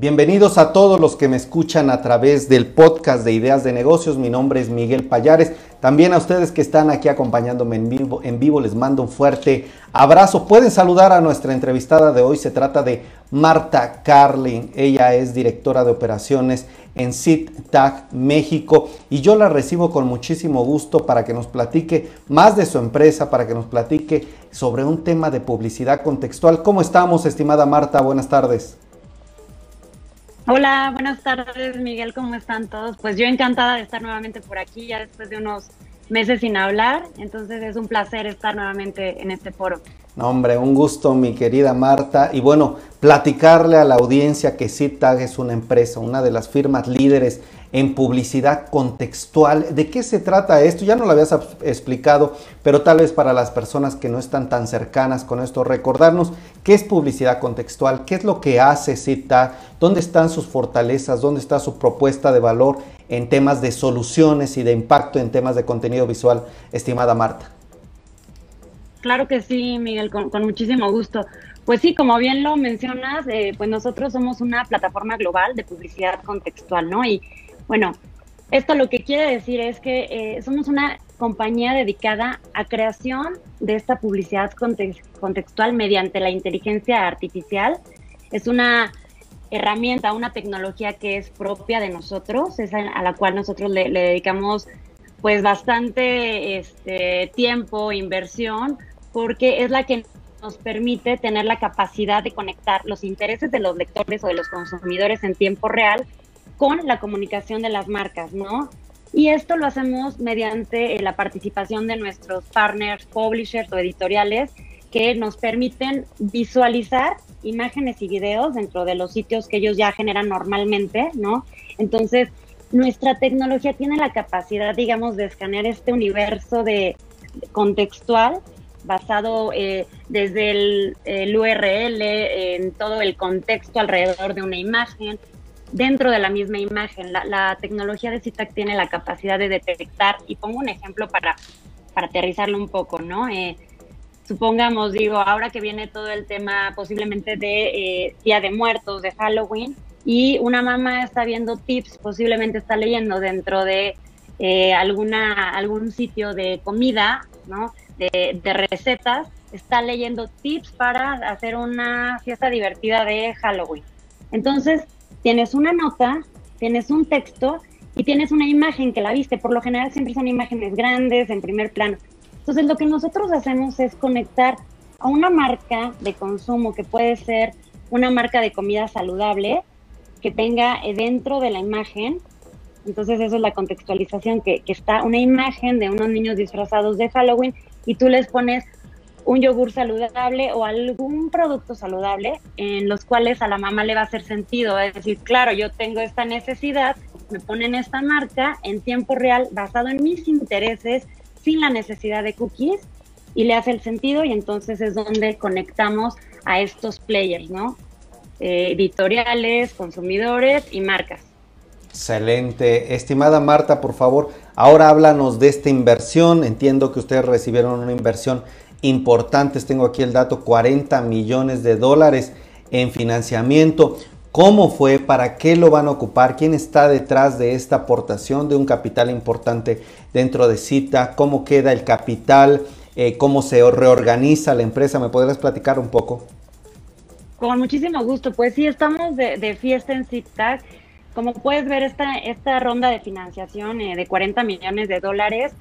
Bienvenidos a todos los que me escuchan a través del podcast de Ideas de Negocios. Mi nombre es Miguel Payares. También a ustedes que están aquí acompañándome en vivo, les mando un fuerte abrazo. Pueden saludar a nuestra entrevistada de hoy. Se trata de Marta Carlin. Ella es directora de operaciones en SITTAG México y yo la recibo con muchísimo gusto para que nos platique más de su empresa, para que nos platique sobre un tema de publicidad contextual. ¿Cómo estamos, estimada Marta? Buenas tardes. Hola, buenas tardes Miguel, ¿cómo están todos? Pues yo encantada de estar nuevamente por aquí, ya después de unos meses sin hablar, entonces es un placer estar nuevamente en este foro. No, hombre, un gusto mi querida Marta y bueno, platicarle a la audiencia que CITAG es una empresa, una de las firmas líderes en publicidad contextual. ¿De qué se trata esto? Ya no lo habías explicado, pero tal vez para las personas que no están tan cercanas con esto, recordarnos qué es publicidad contextual, qué es lo que hace CITA, dónde están sus fortalezas, dónde está su propuesta de valor en temas de soluciones y de impacto en temas de contenido visual, estimada Marta. Claro que sí, Miguel, con, muchísimo gusto. Pues sí, como bien lo mencionas, eh, pues nosotros somos una plataforma global de publicidad contextual, ¿no? Y bueno, esto lo que quiere decir es que eh, somos una compañía dedicada a creación de esta publicidad contextual mediante la inteligencia artificial. Es una herramienta, una tecnología que es propia de nosotros, es a, la cual nosotros le, dedicamos pues bastante este, tiempo, inversión, porque es la que nos permite tener la capacidad de conectar los intereses de los lectores o de los consumidores en tiempo real con la comunicación de las marcas, ¿no? Y esto lo hacemos mediante eh, la participación de nuestros partners, publishers o editoriales que nos permiten visualizar imágenes y videos dentro de los sitios que ellos ya generan normalmente, ¿no? Entonces, nuestra tecnología tiene la capacidad, digamos, de escanear este universo de contextual basado eh, desde el, el, URL, en todo el contexto alrededor de una imagen, dentro de la misma imagen. La, tecnología de CITAC tiene la capacidad de detectar, y pongo un ejemplo para, para aterrizarlo un poco, ¿no? Eh, supongamos, digo, ahora que viene todo el tema posiblemente de eh, Día de Muertos, de Halloween, y una mamá está viendo tips, posiblemente está leyendo dentro de eh, alguna, algún sitio de comida, ¿no? De, de recetas, está leyendo tips para hacer una fiesta divertida de Halloween. Entonces, tienes una nota, tienes un texto y tienes una imagen que la viste. Por lo general siempre son imágenes grandes, en primer plano. Entonces lo que nosotros hacemos es conectar a una marca de consumo que puede ser una marca de comida saludable que tenga dentro de la imagen. Entonces eso es la contextualización, que, que está una imagen de unos niños disfrazados de Halloween y tú les pones un yogur saludable o algún producto saludable en los cuales a la mamá le va a hacer sentido. Es decir, claro, yo tengo esta necesidad, me ponen esta marca en tiempo real basado en mis intereses, sin la necesidad de cookies, y le hace el sentido y entonces es donde conectamos a estos players, ¿no? Eh, editoriales, consumidores y marcas. Excelente. Estimada Marta, por favor, ahora háblanos de esta inversión. Entiendo que ustedes recibieron una inversión importantes. Tengo aquí el dato, 40 millones de dólares en financiamiento. ¿Cómo fue? ¿Para qué lo van a ocupar? ¿Quién está detrás de esta aportación de un capital importante dentro de CITA? ¿Cómo queda el capital? Eh, ¿Cómo se reorganiza la empresa? ¿Me podrías platicar un poco? Con muchísimo gusto. Pues sí, estamos de, fiesta en CITA. Como puedes ver, esta, esta ronda de financiación eh, de 40 millones de dólares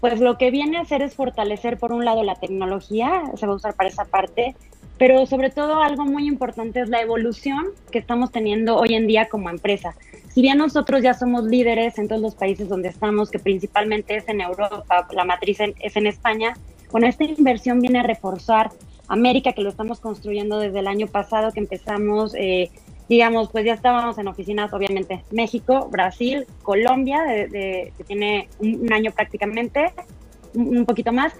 pues lo que viene a hacer es fortalecer por un lado la tecnología, se va a usar para esa parte, pero sobre todo algo muy importante es la evolución que estamos teniendo hoy en día como empresa. Si bien nosotros ya somos líderes en todos los países donde estamos, que principalmente es en Europa, la matriz es en España, bueno, esta inversión viene a reforzar América, que lo estamos construyendo desde el año pasado, que empezamos eh, digamos, pues ya estábamos en oficinas, obviamente, México, Brasil, Colombia, de, que tiene un, año prácticamente, un, poquito más,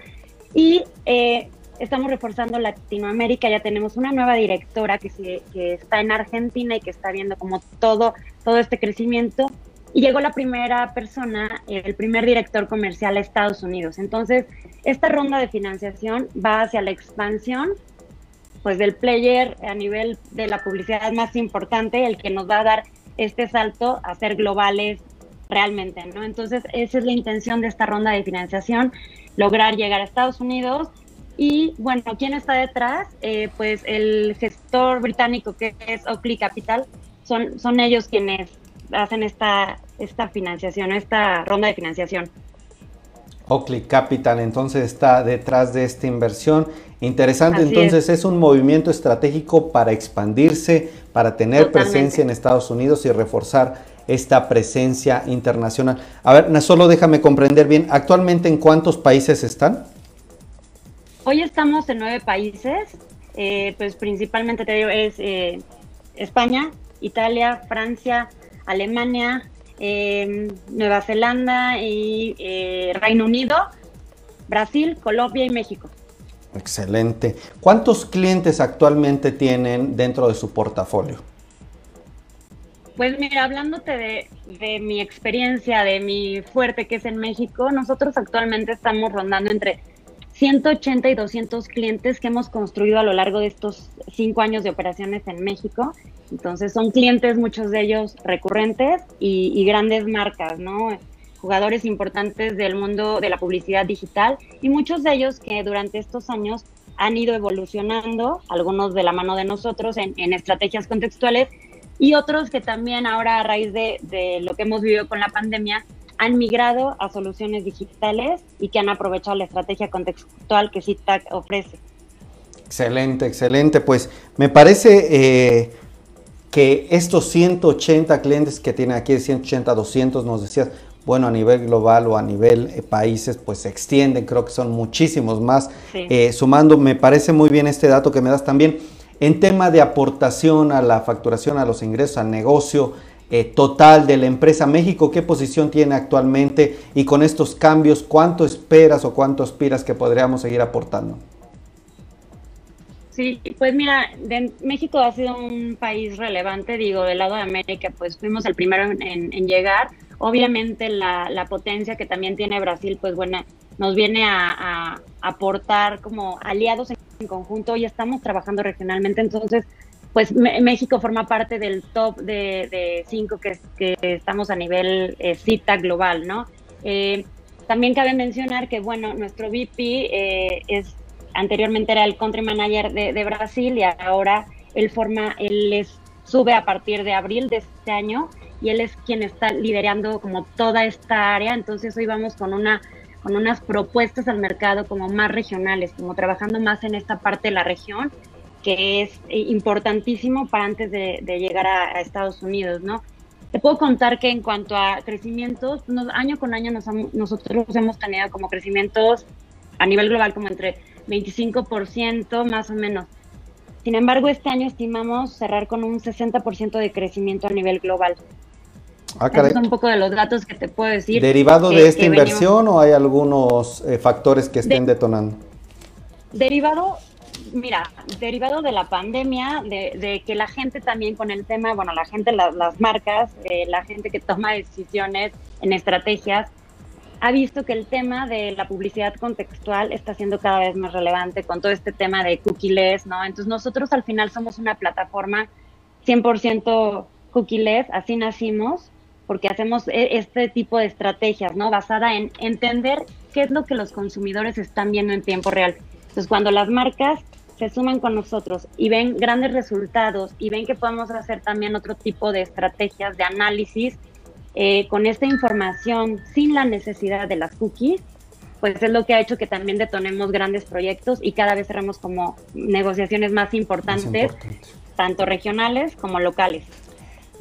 y eh, estamos reforzando Latinoamérica, ya tenemos una nueva directora que, se, que está en Argentina y que está viendo como todo, todo este crecimiento, y llegó la primera persona, el primer director comercial a Estados Unidos. Entonces, esta ronda de financiación va hacia la expansión pues del player a nivel de la publicidad más importante, el que nos va a dar este salto a ser globales realmente, ¿no? Entonces, esa es la intención de esta ronda de financiación, lograr llegar a Estados Unidos. Y bueno, ¿quién está detrás? Eh, pues el gestor británico que es Oakley Capital, son, son ellos quienes hacen esta, esta financiación, esta ronda de financiación. Oakley Capital entonces está detrás de esta inversión. Interesante, entonces es. un movimiento estratégico para expandirse, para tener presencia en Estados Unidos y reforzar esta presencia internacional. A ver, solo déjame comprender bien, ¿actualmente en cuántos países están? Hoy estamos en nueve países, eh, pues principalmente te digo, es eh, España, Italia, Francia, Alemania, eh, Nueva Zelanda y Reino Unido, Brasil, Colombia y México. Excelente. ¿Cuántos clientes actualmente tienen dentro de su portafolio? Pues mira, hablándote de, de, mi experiencia, de mi fuerte que es en México, nosotros actualmente estamos rondando entre 180 y 200 clientes que hemos construido a lo largo de estos cinco años de operaciones en México. Entonces son clientes, muchos de ellos recurrentes y, grandes marcas, ¿no? jugadores importantes del mundo de la publicidad digital y muchos de ellos que durante estos años han ido evolucionando, algunos de la mano de nosotros en, estrategias contextuales y otros que también ahora a raíz de, de, lo que hemos vivido con la pandemia han migrado a soluciones digitales y que han aprovechado la estrategia contextual que CITAC ofrece. Excelente, excelente. Pues me parece eh, que estos 180 clientes que tiene aquí, 180, 200, nos decías, bueno, a nivel global o a nivel eh, países, pues se extienden, creo que son muchísimos más. Eh, sumando, me parece muy bien este dato que me das también en tema de aportación a la facturación, a los ingresos, al negocio eh, total de la empresa México, ¿qué posición tiene actualmente? Y con estos cambios, ¿cuánto esperas o cuánto aspiras que podríamos seguir aportando? Sí, pues mira, México ha sido un país relevante, digo, del lado de América, pues fuimos el primero en llegar Obviamente la, potencia que también tiene Brasil, pues bueno, nos viene a, aportar como aliados en, conjunto y estamos trabajando regionalmente. Entonces, pues México forma parte del top de, cinco que, estamos a nivel eh, cita global, ¿no? Eh, también cabe mencionar que, bueno, nuestro VP eh, es anteriormente era el country manager de, de, Brasil y ahora él forma, él les sube a partir de abril de este año y él es quien está liderando como toda esta área. Entonces hoy vamos con una con unas propuestas al mercado como más regionales, como trabajando más en esta parte de la región, que es eh, importantísimo para antes de, llegar a, Estados Unidos, ¿no? Te puedo contar que en cuanto a crecimientos, año con año nosotros hemos tenido como crecimientos a nivel global como entre 25% más o menos. Sin embargo, este año estimamos cerrar con un 60% de crecimiento a nivel global. Ah, son un poco de los datos que te puedo decir. ¿Derivado de esta inversión o hay algunos eh, factores que estén detonando? Derivado, mira, derivado de la pandemia, de, que la gente también con el tema, bueno, la gente, las marcas, eh, la gente que toma decisiones en estrategias, ha visto que el tema de la publicidad contextual está siendo cada vez más relevante con todo este tema de cookies, ¿no? Entonces nosotros al final somos una plataforma 100% cookies, así nacimos, porque hacemos e, este tipo de estrategias, ¿no? Basada en entender qué es lo que los consumidores están viendo en tiempo real. Entonces, cuando las marcas se suman con nosotros y ven grandes resultados y ven que podemos hacer también otro tipo de estrategias de análisis eh, con esta información sin la necesidad de las cookies, pues es lo que ha hecho que también detonemos grandes proyectos y cada vez cerramos como negociaciones más importantes, tanto regionales como locales.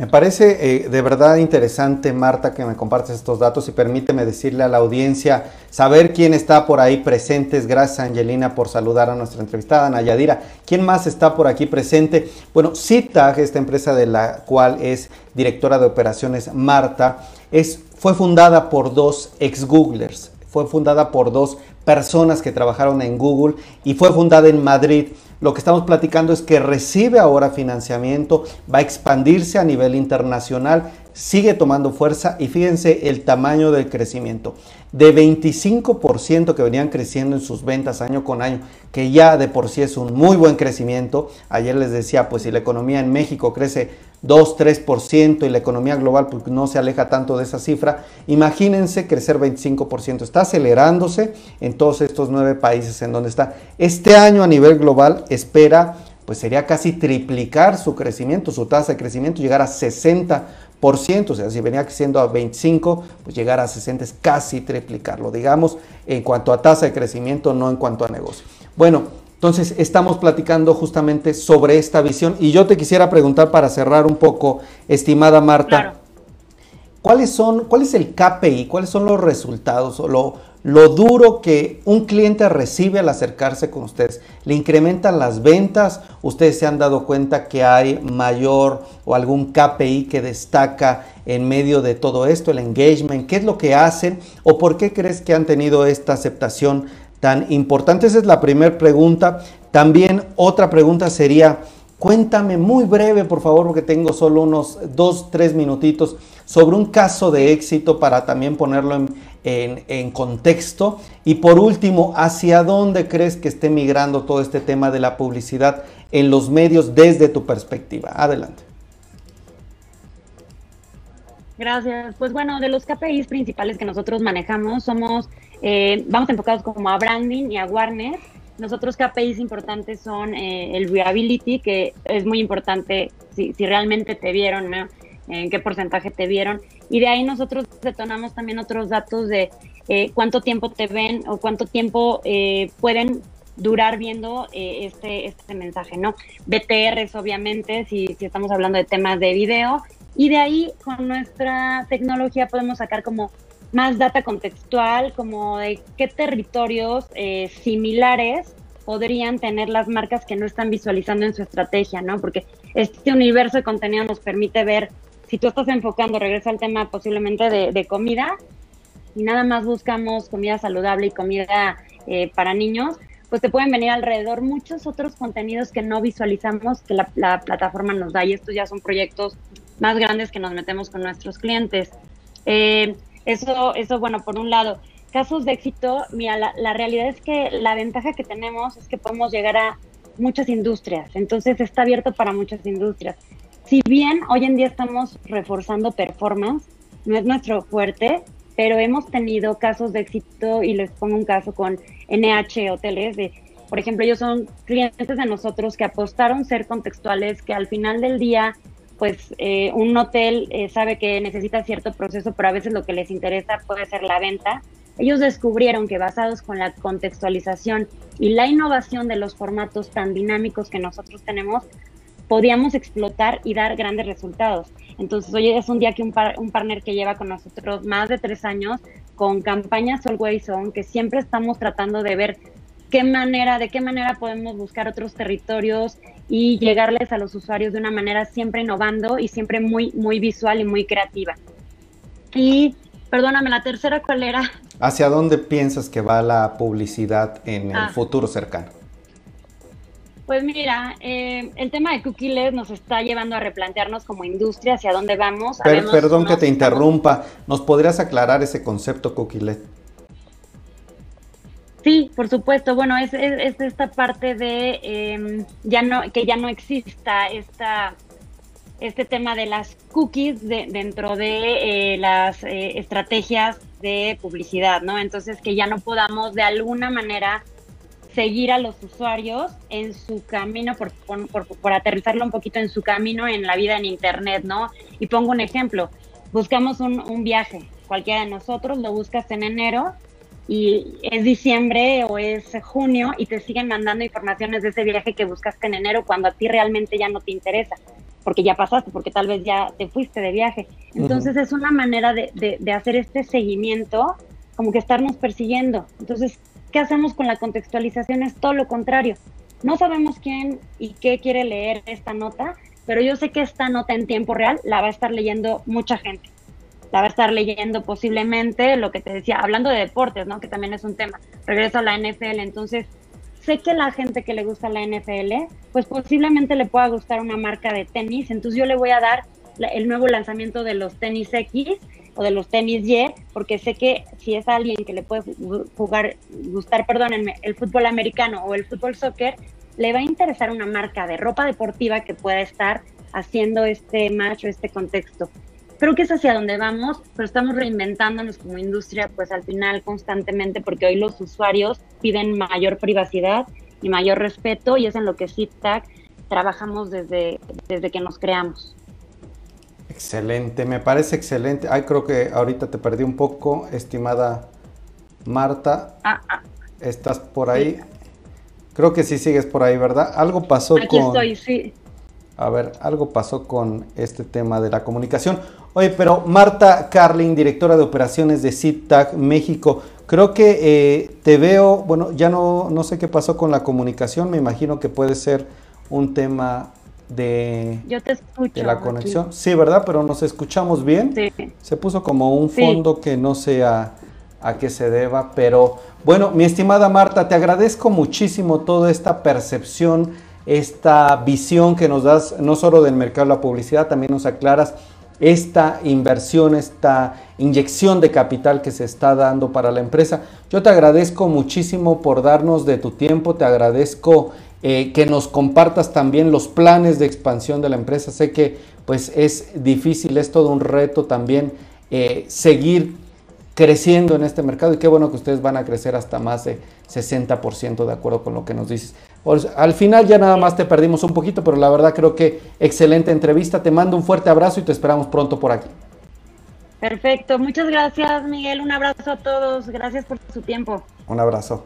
Me parece eh, de verdad interesante, Marta, que me compartes estos datos y permíteme decirle a la audiencia, saber quién está por ahí presentes. Gracias, Angelina, por saludar a nuestra entrevistada, Nayadira. ¿Quién más está por aquí presente? Bueno, CITAG, esta empresa de la cual es directora de operaciones Marta, es, fue fundada por dos ex-Googlers. Fue fundada por dos personas que trabajaron en Google y fue fundada en Madrid. Lo que estamos platicando es que recibe ahora financiamiento, va a expandirse a nivel internacional, sigue tomando fuerza y fíjense el tamaño del crecimiento. De 25% que venían creciendo en sus ventas año con año, que ya de por sí es un muy buen crecimiento. Ayer les decía, pues si la economía en México crece 2, 3% y la economía global pues, no se aleja tanto de esa cifra, imagínense crecer 25%. Está acelerándose en todos estos nueve países en donde está. Este año a nivel global espera pues sería casi triplicar su crecimiento, su tasa de crecimiento, llegar a 60%, o sea, si venía creciendo a 25, pues llegar a 60 es casi triplicarlo, digamos, en cuanto a tasa de crecimiento, no en cuanto a negocio. Bueno, entonces estamos platicando justamente sobre esta visión y yo te quisiera preguntar para cerrar un poco, estimada Marta, ¿cuáles son, cuál es el KPI, cuáles son los resultados o lo, lo duro que un cliente recibe al acercarse con ustedes. Le incrementan las ventas, ustedes se han dado cuenta que hay mayor o algún KPI que destaca en medio de todo esto, el engagement, qué es lo que hacen o por qué crees que han tenido esta aceptación tan importante. Esa es la primera pregunta. También otra pregunta sería, cuéntame muy breve, por favor, porque tengo solo unos dos, tres minutitos, sobre un caso de éxito para también ponerlo en, en, contexto. Y por último, ¿hacia dónde crees que esté migrando todo este tema de la publicidad en los medios desde tu perspectiva? Adelante. Gracias. Pues bueno, de los KPIs principales que nosotros manejamos, somos, eh, vamos enfocados como a branding y a awareness. Nosotros KPIs importantes son eh, el viability, que es muy importante si, si realmente te vieron, ¿no? En qué porcentaje te vieron. Y de ahí nosotros detonamos también otros datos de eh, cuánto tiempo te ven o cuánto tiempo eh, pueden durar viendo eh, este, este mensaje, ¿no? BTRs, obviamente, si, si estamos hablando de temas de video. Y de ahí, con nuestra tecnología, podemos sacar como más data contextual, como de qué territorios similares podrían tener las marcas que no están visualizando en su estrategia, ¿no? Porque este universo de contenido nos permite ver si tú estás enfocando, regresa al tema posiblemente de, comida, y nada más buscamos comida saludable y comida eh, para niños, pues te pueden venir alrededor muchos otros contenidos que no visualizamos que la, plataforma nos da. Y estos ya son proyectos más grandes que nos metemos con nuestros clientes. Eh, eso, eso, bueno, por un lado. Casos de éxito, mira, la, la, realidad es que la ventaja que tenemos es que podemos llegar a muchas industrias. Entonces está abierto para muchas industrias si bien hoy en día estamos reforzando performance, no es nuestro fuerte, pero hemos tenido casos de éxito y les pongo un caso con NH Hoteles de por ejemplo, ellos son clientes de nosotros que apostaron ser contextuales, que al final del día, pues eh, un hotel eh, sabe que necesita cierto proceso, pero a veces lo que les interesa puede ser la venta. Ellos descubrieron que basados con la contextualización y la innovación de los formatos tan dinámicos que nosotros tenemos, podíamos explotar y dar grandes resultados. Entonces, hoy es un día que un, un partner que lleva con nosotros más de tres años con campañas Always On, que siempre estamos tratando de ver qué manera, de qué manera podemos buscar otros territorios y llegarles a los usuarios de una manera siempre innovando y siempre muy, muy visual y muy creativa. Y perdóname, la tercera, ¿cuál era? ¿Hacia dónde piensas que va la publicidad en el ah. futuro cercano? Pues mira, eh, el tema de cookies nos está llevando a replantearnos como industria hacia dónde vamos. perdón que te interrumpa, ¿nos podrías aclarar ese concepto cookie Sí, por supuesto. Bueno, es, esta parte de em, ya no que ya no exista esta este tema de las cookies dentro de eh, las eh, estrategias de publicidad, ¿no? Entonces que ya no podamos de alguna manera seguir a los usuarios en su camino, por, por, aterrizarlo un poquito en su camino en la vida en Internet, ¿no? Y pongo un ejemplo, buscamos un, un viaje, cualquiera de nosotros lo buscas en enero y es diciembre o es junio y te siguen mandando informaciones de ese viaje que buscaste en enero cuando a ti realmente ya no te interesa, porque ya pasaste, porque tal vez ya te fuiste de viaje. Entonces es una manera de, de, de hacer este seguimiento, como que estarnos persiguiendo. Entonces, ¿Qué hacemos con la contextualización? Es todo lo contrario. No sabemos quién y qué quiere leer esta nota, pero yo sé que esta nota en tiempo real la va a estar leyendo mucha gente. La va a estar leyendo posiblemente lo que te decía, hablando de deportes, ¿no? Que también es un tema. Regreso a la NFL, entonces sé que la gente que le gusta la NFL, pues posiblemente le pueda gustar una marca de tenis, entonces yo le voy a dar el nuevo lanzamiento de los tenis X o de los tenis Y, porque sé que si es alguien que le puede jugar, gustar, perdónenme, el fútbol americano o el fútbol soccer, le va a interesar una marca de ropa deportiva que pueda estar haciendo este match o este contexto. Creo que es hacia donde vamos, pero estamos reinventándonos como industria, pues al final constantemente, porque hoy los usuarios piden mayor privacidad y mayor respeto, y es en lo que CITAC trabajamos desde, desde que nos creamos. Excelente, me parece excelente. Ay, creo que ahorita te perdí un poco, estimada Marta. Ah, ah. ¿Estás por ahí? Creo que sí sigues por ahí, ¿verdad? Algo pasó Aquí estoy, sí. A ver, algo pasó con este tema de la comunicación. Oye, pero Marta Carlin, directora de operaciones de CITAC México, creo que eh, te veo, bueno, ya no, no sé qué pasó con la comunicación, me imagino que puede ser un tema de, Yo te escucho la conexión. Sí, ¿verdad? Pero nos escuchamos bien. Sí. Se puso como un fondo que no sé a, a qué se deba, pero bueno, mi estimada Marta, te agradezco muchísimo toda esta percepción, esta visión que nos das, no solo del mercado de la publicidad, también nos aclaras esta inversión, esta inyección de capital que se está dando para la empresa. Yo te agradezco muchísimo por darnos de tu tiempo, te agradezco eh, que nos compartas también los planes de expansión de la empresa. Sé que pues es difícil, es todo un reto también eh, seguir creciendo en este mercado y qué bueno que ustedes van a crecer hasta más de 60% de acuerdo con lo que nos dices. Al final ya nada más te perdimos un poquito, pero la verdad creo que excelente entrevista. Te mando un fuerte abrazo y te esperamos pronto por aquí. Perfecto, muchas gracias Miguel, un abrazo a todos, gracias por su tiempo. Un abrazo.